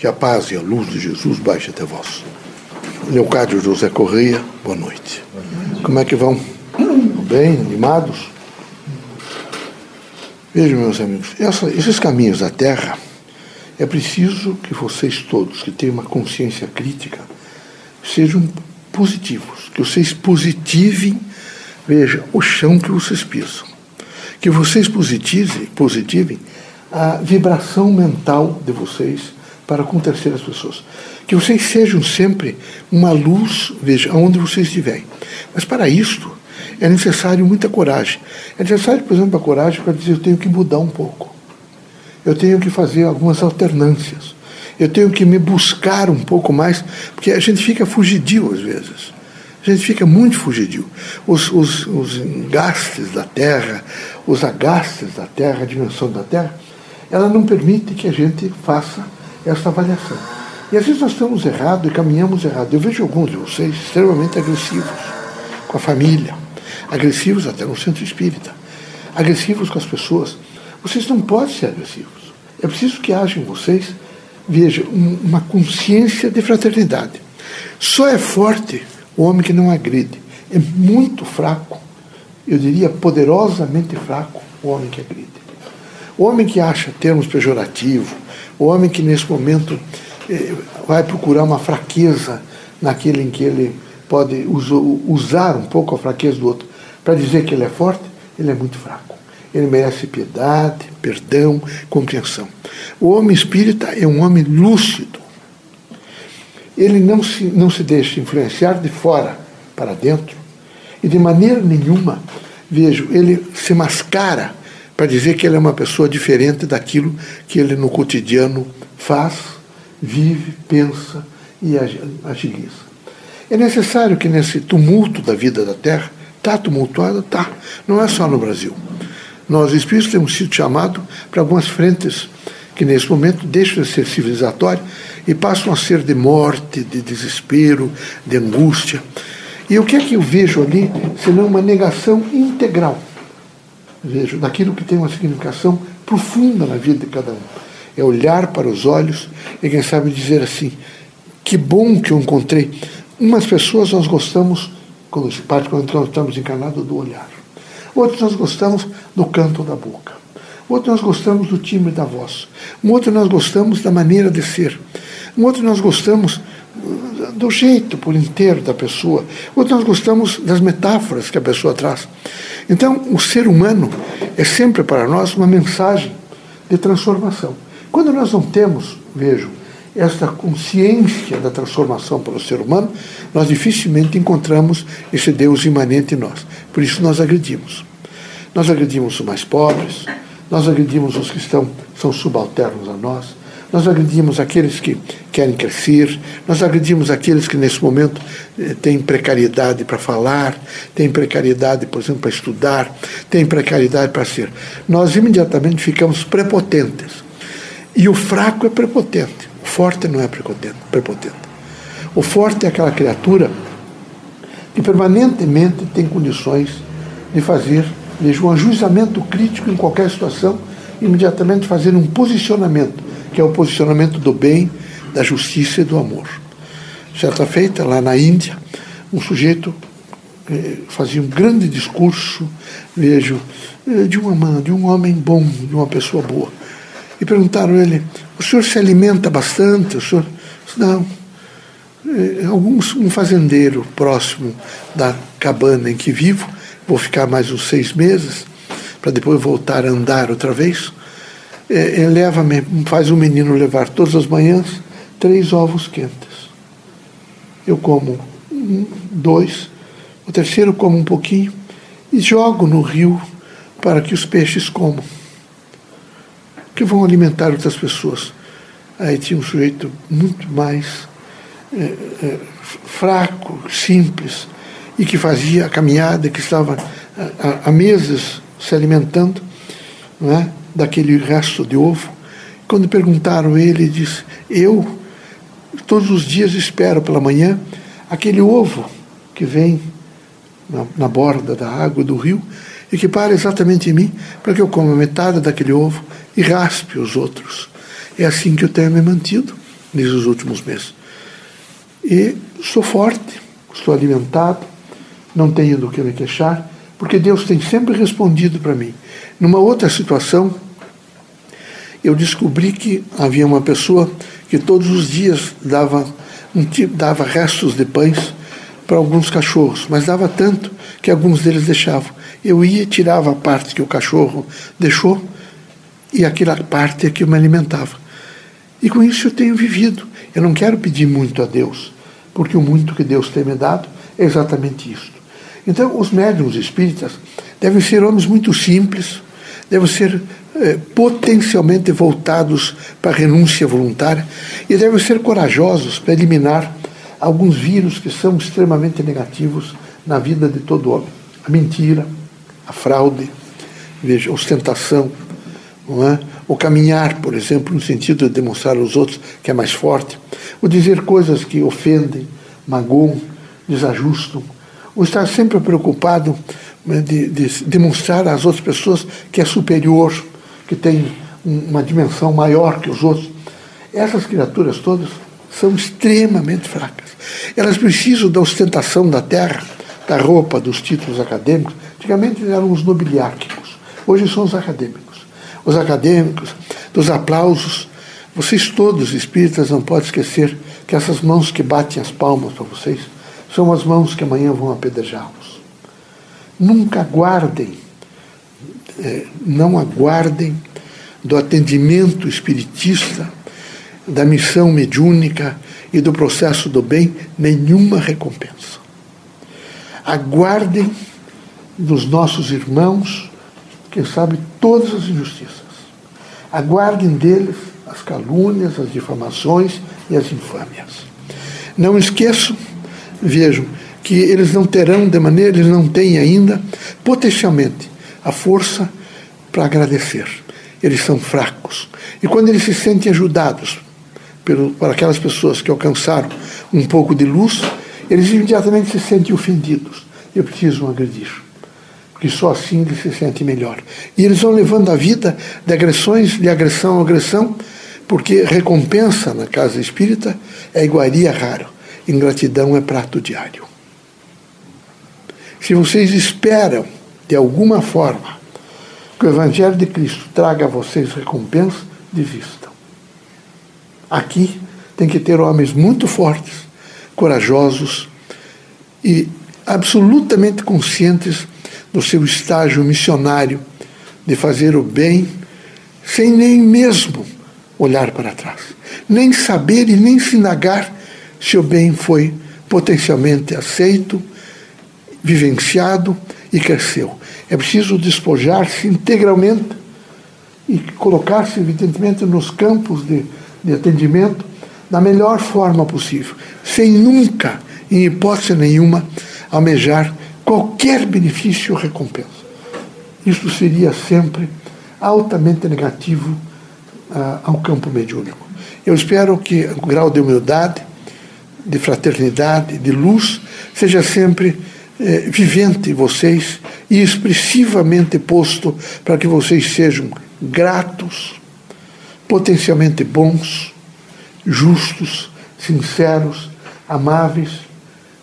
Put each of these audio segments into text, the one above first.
Que a paz e a luz de Jesus baixe até vós. Leocádio José Correia, boa noite. Como é que vão? Bem, animados? Vejam, meus amigos, essa, esses caminhos da Terra, é preciso que vocês todos, que têm uma consciência crítica, sejam positivos, que vocês positivem, veja, o chão que vocês pisam. Que vocês positivem, positivem a vibração mental de vocês para com terceiras pessoas. Que vocês sejam sempre uma luz, veja, aonde vocês estiverem. Mas para isto é necessário muita coragem. É necessário, por exemplo, a coragem para dizer eu tenho que mudar um pouco. Eu tenho que fazer algumas alternâncias. Eu tenho que me buscar um pouco mais, porque a gente fica fugidio às vezes. A gente fica muito fugidio. Os, os, os engastes da terra, os agastes da terra, a dimensão da terra, ela não permite que a gente faça esta avaliação. E às vezes nós estamos errados e caminhamos errado. Eu vejo alguns de vocês extremamente agressivos com a família, agressivos até no centro espírita, agressivos com as pessoas. Vocês não podem ser agressivos. É preciso que haja em vocês, veja, uma consciência de fraternidade. Só é forte o homem que não agride. É muito fraco, eu diria poderosamente fraco, o homem que agride. O homem que acha termos pejorativos, o homem que nesse momento eh, vai procurar uma fraqueza naquele em que ele pode usar um pouco a fraqueza do outro para dizer que ele é forte, ele é muito fraco. Ele merece piedade, perdão, compreensão. O homem espírita é um homem lúcido. Ele não se, não se deixa influenciar de fora para dentro. E de maneira nenhuma, vejo, ele se mascara para dizer que ele é uma pessoa diferente daquilo que ele no cotidiano faz, vive, pensa e agiliza. É necessário que nesse tumulto da vida da Terra, está tumultuada? Está. Não é só no Brasil. Nós, espíritos, temos sido chamados para algumas frentes que nesse momento deixam de ser civilizatórias e passam a ser de morte, de desespero, de angústia. E o que é que eu vejo ali, senão uma negação integral vejo, daquilo que tem uma significação profunda na vida de cada um. É olhar para os olhos e, quem sabe, dizer assim: que bom que eu encontrei. Umas pessoas nós gostamos, quando se parte, quando nós estamos encarnados, do olhar. Outros nós gostamos do canto da boca. Outro nós gostamos do timbre da voz. Um outro nós gostamos da maneira de ser. Um outro nós gostamos do jeito por inteiro da pessoa. Outro nós gostamos das metáforas que a pessoa traz. Então, o ser humano é sempre para nós uma mensagem de transformação. Quando nós não temos, vejo, esta consciência da transformação para o ser humano, nós dificilmente encontramos esse Deus imanente em nós. Por isso nós agredimos. Nós agredimos os mais pobres, nós agredimos os que estão, são subalternos a nós, nós agredimos aqueles que querem crescer, nós agredimos aqueles que nesse momento eh, têm precariedade para falar, têm precariedade, por exemplo, para estudar, têm precariedade para ser. Nós imediatamente ficamos prepotentes. E o fraco é prepotente, o forte não é prepotente. O forte é aquela criatura que permanentemente tem condições de fazer veja, um ajustamento crítico em qualquer situação, imediatamente fazer um posicionamento que é o posicionamento do bem, da justiça e do amor. Certa feita, lá na Índia, um sujeito eh, fazia um grande discurso, vejo, eh, de, uma, de um homem bom, de uma pessoa boa. E perguntaram a ele: O senhor se alimenta bastante? O senhor. Não. Eh, alguns, um fazendeiro próximo da cabana em que vivo, vou ficar mais uns seis meses, para depois voltar a andar outra vez é, leva faz o menino levar todas as manhãs três ovos quentes. Eu como um, dois, o terceiro como um pouquinho e jogo no rio para que os peixes comam, que vão alimentar outras pessoas. Aí tinha um sujeito muito mais é, é, fraco, simples, e que fazia a caminhada, que estava há meses se alimentando, não é? Daquele resto de ovo. Quando perguntaram ele, disse: Eu todos os dias espero pela manhã aquele ovo que vem na, na borda da água do rio e que para exatamente em mim para que eu coma metade daquele ovo e raspe os outros. É assim que eu tenho me mantido nesses últimos meses. E sou forte, estou alimentado, não tenho do que me queixar, porque Deus tem sempre respondido para mim. Numa outra situação, eu descobri que havia uma pessoa que todos os dias dava, um, dava restos de pães para alguns cachorros, mas dava tanto que alguns deles deixavam. Eu ia e tirava a parte que o cachorro deixou e aquela parte que eu me alimentava. E com isso eu tenho vivido. Eu não quero pedir muito a Deus, porque o muito que Deus tem me dado é exatamente isto. Então, os médiums espíritas devem ser homens muito simples, devem ser eh, potencialmente voltados para a renúncia voluntária e devem ser corajosos para eliminar alguns vírus que são extremamente negativos na vida de todo homem. A mentira, a fraude, veja, a ostentação, é? o caminhar, por exemplo, no sentido de demonstrar aos outros que é mais forte, o dizer coisas que ofendem, magoam, desajustam, o estar sempre preocupado né, de, de demonstrar às outras pessoas que é superior, que tem uma dimensão maior que os outros. Essas criaturas todas são extremamente fracas. Elas precisam da ostentação da terra, da roupa, dos títulos acadêmicos. Antigamente eram os nobiliárquicos, hoje são os acadêmicos os acadêmicos, dos aplausos. Vocês todos, espíritas, não podem esquecer que essas mãos que batem as palmas para vocês são as mãos que amanhã vão apedrejá-los. Nunca aguardem, é, não aguardem do atendimento espiritista, da missão mediúnica e do processo do bem nenhuma recompensa. Aguardem dos nossos irmãos quem sabe, todas as injustiças. Aguardem deles as calúnias, as difamações e as infâmias. Não esqueçam, vejam, que eles não terão, de maneira, eles não têm ainda, potencialmente, a força para agradecer. Eles são fracos. E quando eles se sentem ajudados pelo, por aquelas pessoas que alcançaram um pouco de luz, eles imediatamente se sentem ofendidos e precisam agredir que só assim ele se sente melhor. E eles vão levando a vida de agressões, de agressão a agressão, porque recompensa na casa espírita é iguaria raro, ingratidão é prato diário. Se vocês esperam, de alguma forma, que o Evangelho de Cristo traga a vocês recompensa, desistam. Aqui tem que ter homens muito fortes, corajosos e absolutamente conscientes no seu estágio missionário de fazer o bem sem nem mesmo olhar para trás, nem saber e nem se indagar se o bem foi potencialmente aceito, vivenciado e cresceu. É preciso despojar-se integralmente e colocar-se, evidentemente, nos campos de, de atendimento da melhor forma possível, sem nunca, em hipótese nenhuma, almejar qualquer benefício ou recompensa. Isso seria sempre altamente negativo uh, ao campo mediúnico. Eu espero que o grau de humildade, de fraternidade, de luz, seja sempre eh, vivente em vocês e expressivamente posto para que vocês sejam gratos, potencialmente bons, justos, sinceros, amáveis,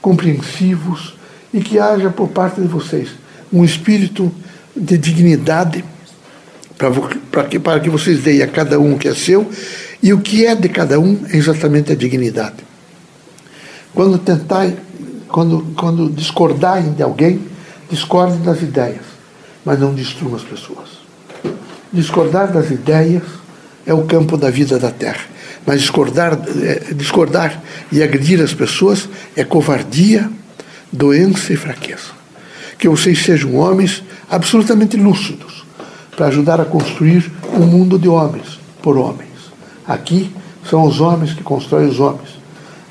compreensivos e que haja por parte de vocês um espírito de dignidade para que, para que vocês deem a cada um o que é seu, e o que é de cada um é exatamente a dignidade. Quando tentar, quando, quando discordarem de alguém, discordem das ideias, mas não destruam as pessoas. Discordar das ideias é o campo da vida da terra, mas discordar, é, discordar e agredir as pessoas é covardia, doença e fraqueza. Que vocês sejam homens absolutamente lúcidos para ajudar a construir um mundo de homens por homens. Aqui são os homens que constroem os homens,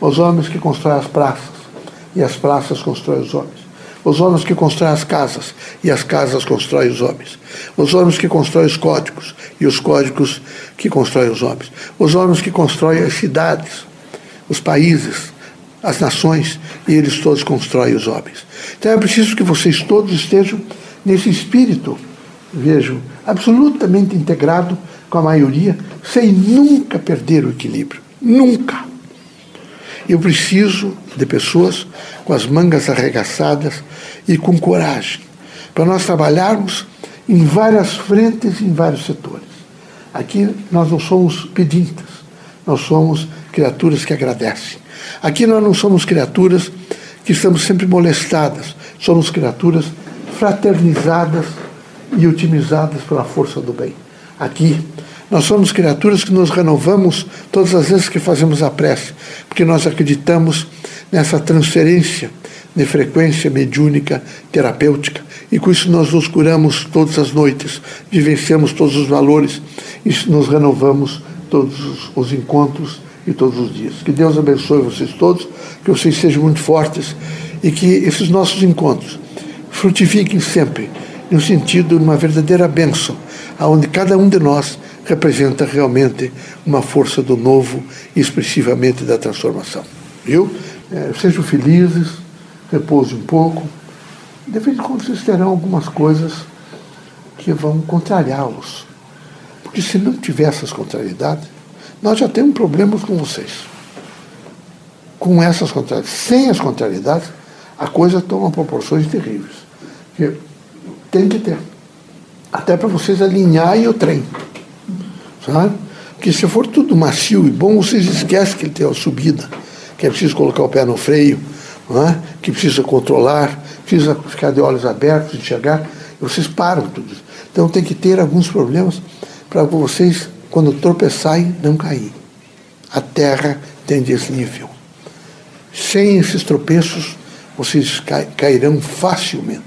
os homens que constroem as praças e as praças constroem os homens. Os homens que constroem as casas e as casas constroem os homens. Os homens que constroem os códigos e os códigos que constroem os homens. Os homens que constroem as cidades, os países, as nações e eles todos constroem os homens. Então é preciso que vocês todos estejam nesse espírito, vejo, absolutamente integrado com a maioria, sem nunca perder o equilíbrio. Nunca. Eu preciso de pessoas com as mangas arregaçadas e com coragem, para nós trabalharmos em várias frentes em vários setores. Aqui nós não somos pedintas, nós somos criaturas que agradecem. Aqui nós não somos criaturas que estamos sempre molestadas, somos criaturas fraternizadas e otimizadas pela força do bem. Aqui nós somos criaturas que nos renovamos todas as vezes que fazemos a prece, porque nós acreditamos nessa transferência de frequência mediúnica terapêutica e com isso nós nos curamos todas as noites, vivenciamos todos os valores e nos renovamos todos os, os encontros e todos os dias. Que Deus abençoe vocês todos, que vocês sejam muito fortes e que esses nossos encontros frutifiquem sempre no sentido de uma verdadeira bênção, aonde cada um de nós representa realmente uma força do novo e expressivamente da transformação. Viu? É, sejam felizes, repouse um pouco. De vez em quando vocês terão algumas coisas que vão contrariá-los. Porque se não tiver essas contrariedades, nós já temos problemas com vocês. Com essas contrariedades. Sem as contrariedades, a coisa toma proporções terríveis. Porque tem que ter. Até para vocês alinharem o trem. Sabe? Porque se for tudo macio e bom, vocês esquecem que ele tem uma subida, que é preciso colocar o pé no freio, é? que precisa controlar, precisa ficar de olhos abertos, enxergar, e vocês param tudo isso. Então tem que ter alguns problemas para vocês, quando tropeçarem, não cair. A terra tem desnível. Sem esses tropeços, vocês cairão facilmente.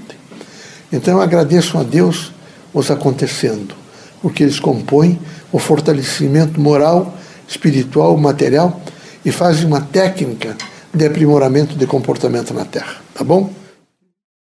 Então agradeço a Deus os acontecendo, porque eles compõem o fortalecimento moral, espiritual, material e fazem uma técnica de aprimoramento de comportamento na Terra. Tá bom?